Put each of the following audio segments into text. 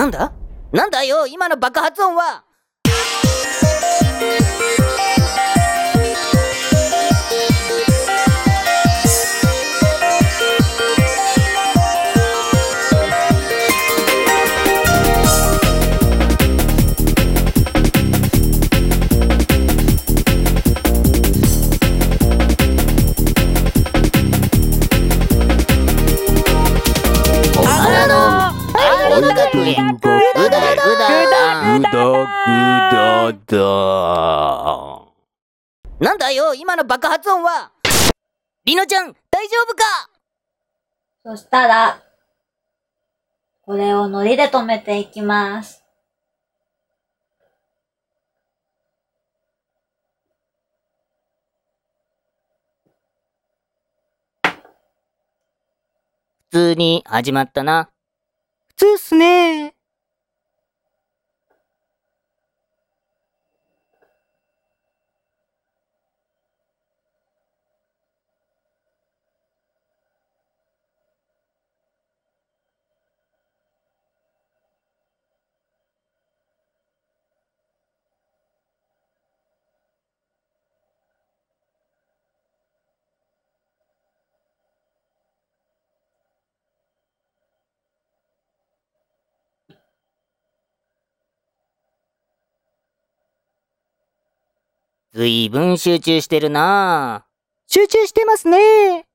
なんだ？なんだよ今の爆発音は。だよ今の爆発音はりのちゃん大丈夫か？そしたら、これを糊で留めていきます。普通に始まったな。普通っすね。ずいぶん集中してるな集中してますね。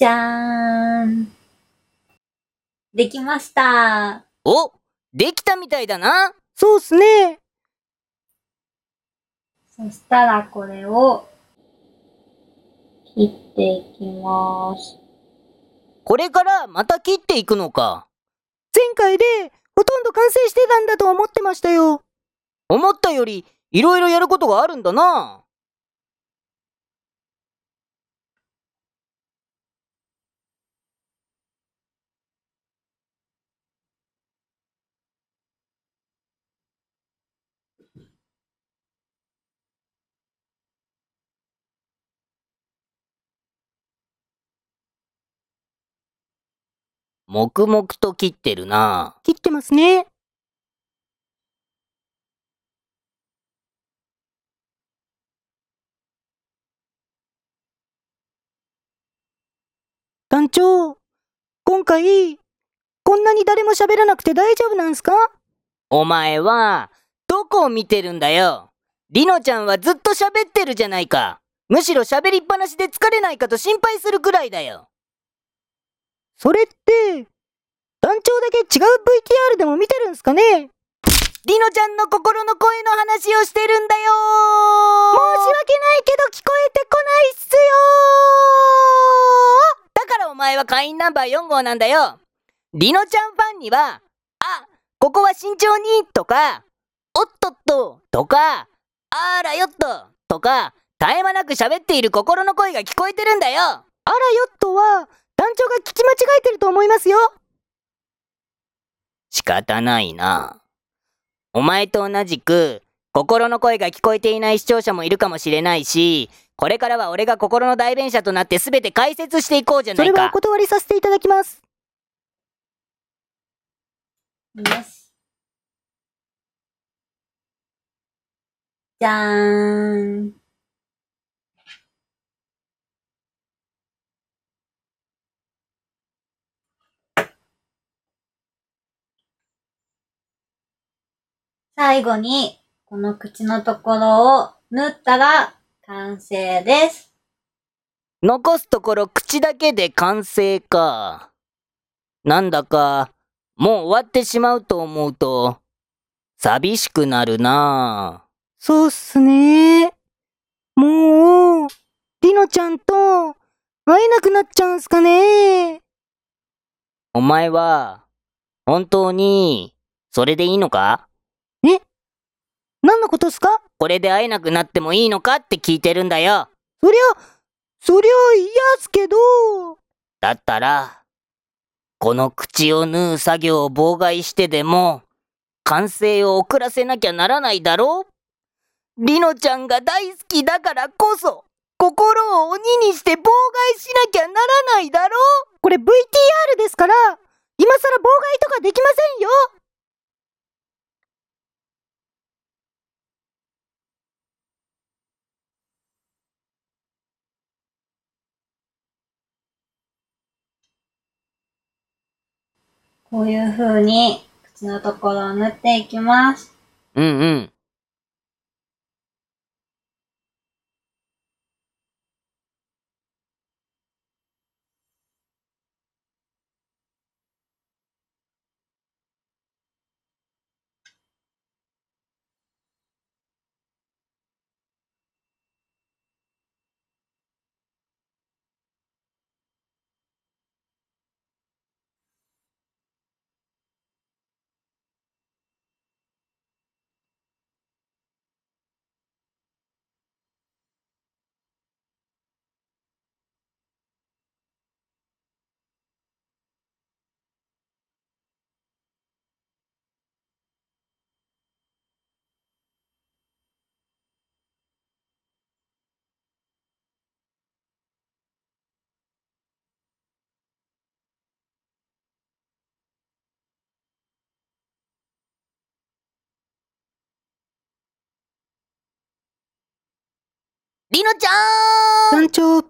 じゃーん。できました。おできたみたいだなそうっすね。そしたらこれを切っていきます。これからまた切っていくのか。前回でほとんど完成してたんだと思ってましたよ。思ったよりいろいろやることがあるんだな黙々と切ってるな切ってますね。団長、今回、こんなに誰も喋らなくて大丈夫なんすか？お前は、どこを見てるんだよ。りのちゃんはずっと喋ってるじゃないか。むしろ喋りっぱなしで疲れないかと心配するくらいだよ。それって、団長だけ違う VTR でも見てるんすかね？りのちゃんの心の声の話をしてるんだよ申し訳ないけど聞こえてこないっすよだからお前は会員ナンバー4号なんだよ。りのちゃんファンには、あ、ここは慎重にとか、おっとっととか、あらよっととか、絶え間なく喋っている心の声が聞こえてるんだよ。あらよっとは、長が聞き間違えてると思いますよ仕方ないな。お前と同じく、心の声が聞こえていない視聴者もいるかもしれないし、これからは俺が心の代弁者となって全て解説していこうじゃないか。それはお断りさせていただきます。よし。じゃーん。最後に、この口のところを縫ったら完成です。残すところ口だけで完成か。なんだか、もう終わってしまうと思うと、寂しくなるなそうっすね。もう、りのちゃんと会えなくなっちゃうんすかね。お前は、本当に、それでいいのか？何のことっすか？これで会えなくなってもいいのかって聞いてるんだよ。そりゃ、そりゃ嫌っすけど。だったら、この口を縫う作業を妨害してでも、完成を遅らせなきゃならないだろう？りのちゃんが大好きだからこそ、心を鬼にして妨害しなきゃならないだろこれ VTR ですから、今更妨害とかできませんよこういう風に口のところを縫っていきます。うんうん。りのちゃん。団長、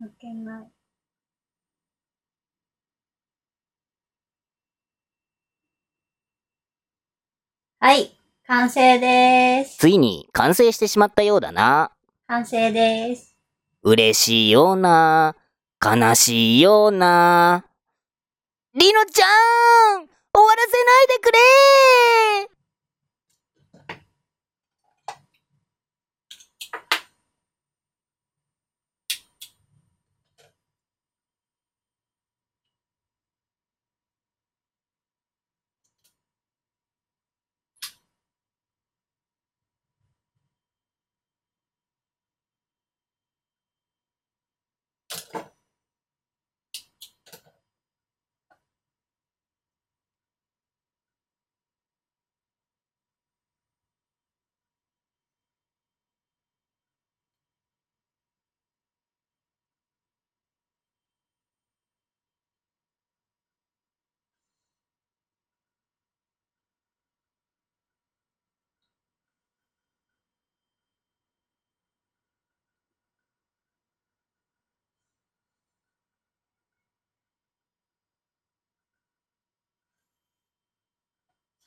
抜けない。はい、完成です。ついに完成してしまったようだな。完成です。嬉しいような、悲しいような。りのちゃん終わらせないでくれ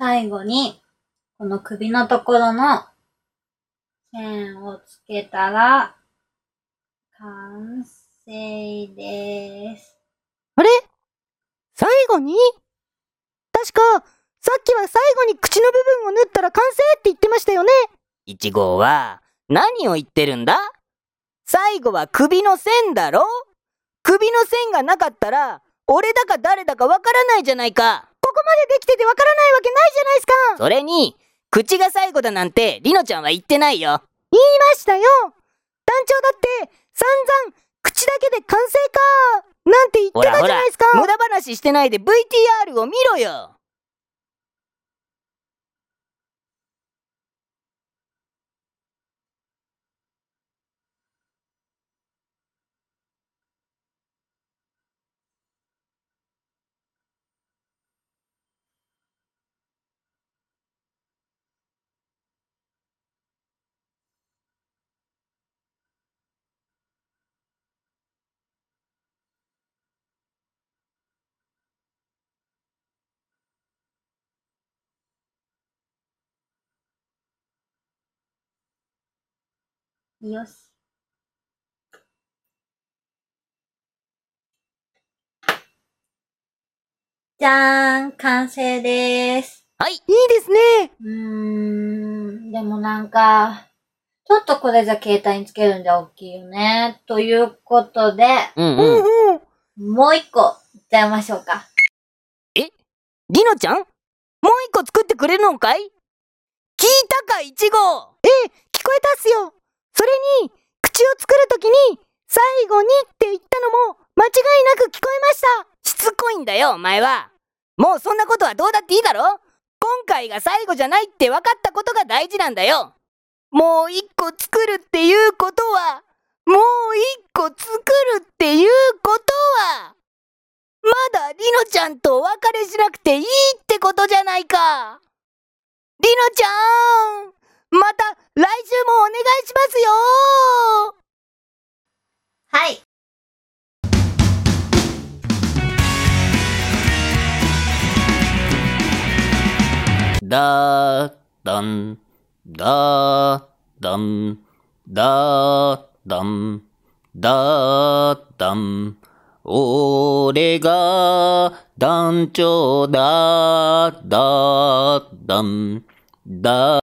最後に、この首のところの線をつけたら、完成です。あれ？最後に？確か、さっきは最後に口の部分を縫ったら完成って言ってましたよね。一号は何を言ってるんだ？最後は首の線だろ？首の線がなかったら、俺だか誰だかわからないじゃないか。でできててわからないわけないじゃないですかそれに、口が最後だなんて、りのちゃんは言ってないよ。言いましたよ団長だって、散々、口だけで完成かなんて言ってたじゃないですか、無駄話してないで VTR を見ろよ。よし。じゃーん、完成です。はい。いいですね。うーん、でもなんか、ちょっとこれじゃ携帯につけるんじゃ大きいよね。ということで、うんううん。もう一個、いっちゃいましょうか。りのちゃん？もう一個作ってくれるのかい？聞いたか、いちご聞こえたっすよ。それに、口を作るときに、最後にって言ったのも、間違いなく聞こえました。しつこいんだよ、お前は。もうそんなことはどうだっていいだろ今回が最後じゃないって分かったことが大事なんだよ。もう一個作るっていうことは、もう一個作るっていうことは、まだりのちゃんとお別れしなくていいってことじゃないか。りのちゃんまた来週もお願いしますよはい。だだん、だだん、だだん、だだん。俺が団長だ、だだん、だ